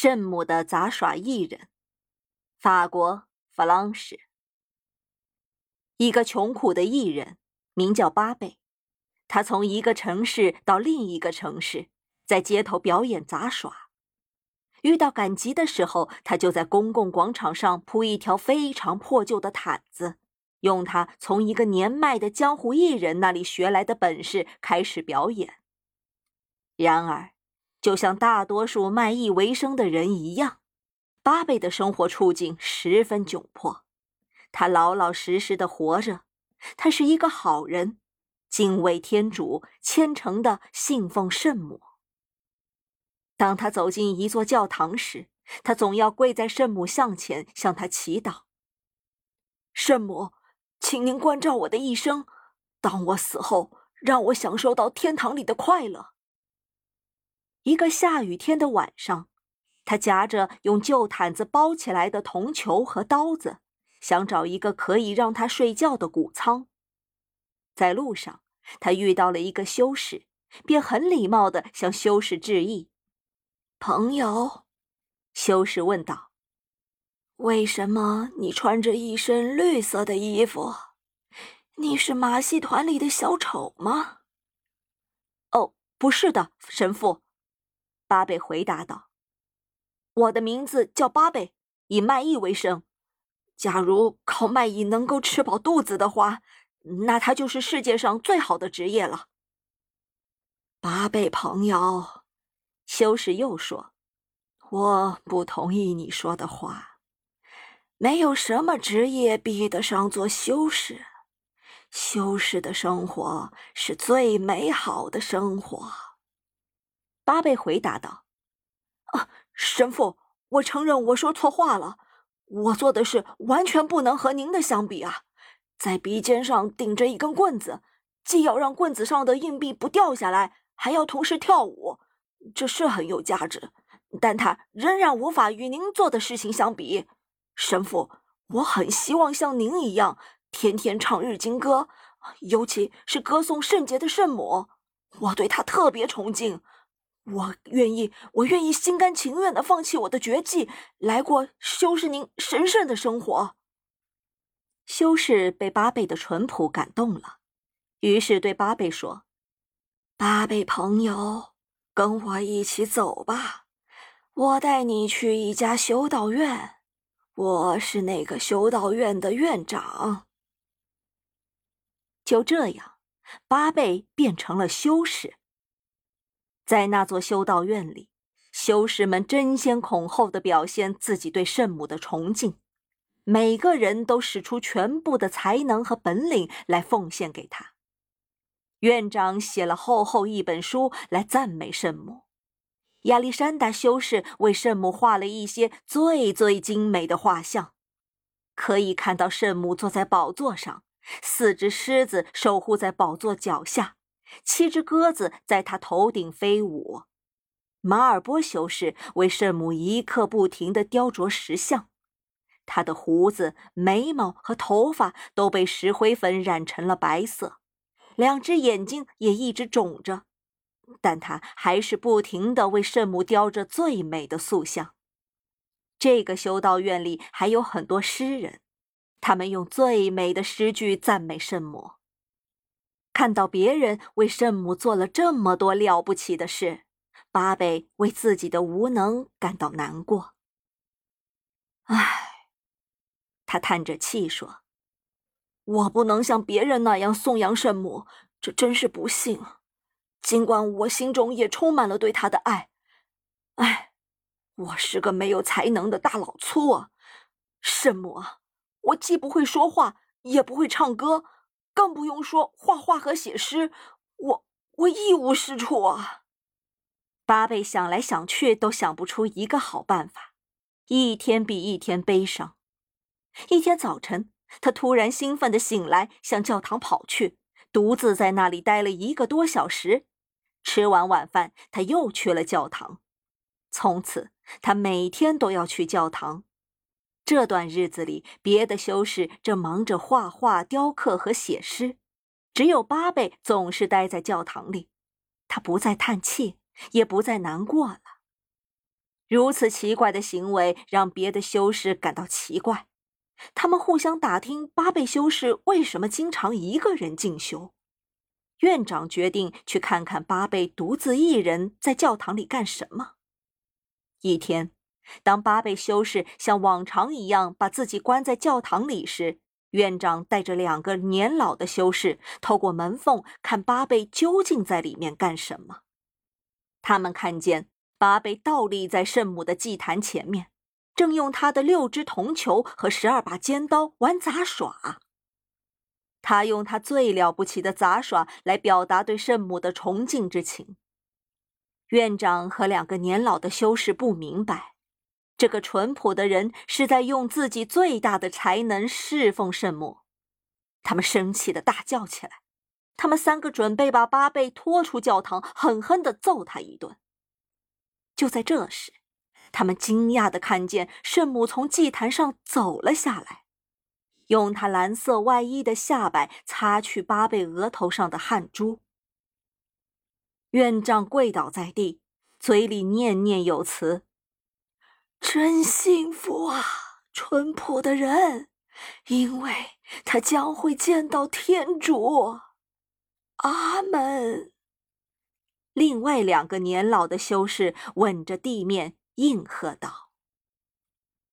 圣母的杂耍艺人，法国弗朗什。一个穷苦的艺人，名叫巴贝。他从一个城市到另一个城市，在街头表演杂耍。遇到赶集的时候，他就在公共广场上铺一条非常破旧的毯子，用他从一个年迈的江湖艺人那里学来的本事开始表演。然而，就像大多数卖艺为生的人一样，巴贝的生活处境十分窘迫。他老老实实的活着，他是一个好人，敬畏天主，虔诚的信奉圣母。当他走进一座教堂时，他总要跪在圣母像前向他祈祷：“圣母，请您关照我的一生，当我死后，让我享受到天堂里的快乐。”一个下雨天的晚上，他夹着用旧毯子包起来的铜球和刀子，想找一个可以让他睡觉的谷仓。在路上，他遇到了一个修士，便很礼貌地向修士致意。朋友，修士问道：“为什么你穿着一身绿色的衣服？你是马戏团里的小丑吗？”“哦，不是的，神父。”巴贝回答道：“我的名字叫巴贝，以卖艺为生。假如靠卖艺能够吃饱肚子的话，那他就是世界上最好的职业了。”巴贝朋友，修士又说：“我不同意你说的话。没有什么职业比得上做修士。修士的生活是最美好的生活。”巴贝回答道：“啊，神父，我承认我说错话了。我做的事完全不能和您的相比啊！在鼻尖上顶着一根棍子，既要让棍子上的硬币不掉下来，还要同时跳舞，这是很有价值，但它仍然无法与您做的事情相比。神父，我很希望像您一样，天天唱日经歌，尤其是歌颂圣洁的圣母，我对她特别崇敬。”我愿意，我愿意心甘情愿的放弃我的绝技，来过修士您神圣的生活。修士被巴贝的淳朴感动了，于是对巴贝说：“巴贝朋友，跟我一起走吧，我带你去一家修道院，我是那个修道院的院长。”就这样，巴贝变成了修士。在那座修道院里，修士们争先恐后的表现自己对圣母的崇敬，每个人都使出全部的才能和本领来奉献给他。院长写了厚厚一本书来赞美圣母，亚历山大修士为圣母画了一些最最精美的画像，可以看到圣母坐在宝座上，四只狮子守护在宝座脚下。七只鸽子在他头顶飞舞，马尔波修士为圣母一刻不停地雕琢石像，他的胡子、眉毛和头发都被石灰粉染成了白色，两只眼睛也一直肿着，但他还是不停地为圣母雕着最美的塑像。这个修道院里还有很多诗人，他们用最美的诗句赞美圣母。看到别人为圣母做了这么多了不起的事，巴贝为自己的无能感到难过。唉，他叹着气说：“我不能像别人那样颂扬圣母，这真是不幸。尽管我心中也充满了对她的爱。唉，我是个没有才能的大老粗啊！圣母啊，我既不会说话，也不会唱歌。”更不用说画画和写诗，我我一无是处啊！巴贝想来想去都想不出一个好办法，一天比一天悲伤。一天早晨，他突然兴奋地醒来，向教堂跑去，独自在那里待了一个多小时。吃完晚饭，他又去了教堂。从此，他每天都要去教堂。这段日子里，别的修士正忙着画画、雕刻和写诗，只有巴贝总是待在教堂里。他不再叹气，也不再难过了。如此奇怪的行为让别的修士感到奇怪，他们互相打听巴贝修士为什么经常一个人进修。院长决定去看看巴贝独自一人在教堂里干什么。一天，当巴贝修士像往常一样把自己关在教堂里时，院长带着两个年老的修士透过门缝看巴贝究竟在里面干什么。他们看见。巴贝倒立在圣母的祭坛前面，正用他的六只铜球和十二把尖刀玩杂耍。他用他最了不起的杂耍来表达对圣母的崇敬之情。院长和两个年老的修士不明白，这个淳朴的人是在用自己最大的才能侍奉圣母。他们生气的大叫起来。他们三个准备把巴贝拖出教堂，狠狠地揍他一顿。就在这时，他们惊讶地看见圣母从祭坛上走了下来，用她蓝色外衣的下摆擦去巴贝额头上的汗珠。院长跪倒在地，嘴里念念有词：“真幸福啊，淳朴的人，因为他将会见到天主。”阿门。另外两个年老的修士吻着地面，应和道。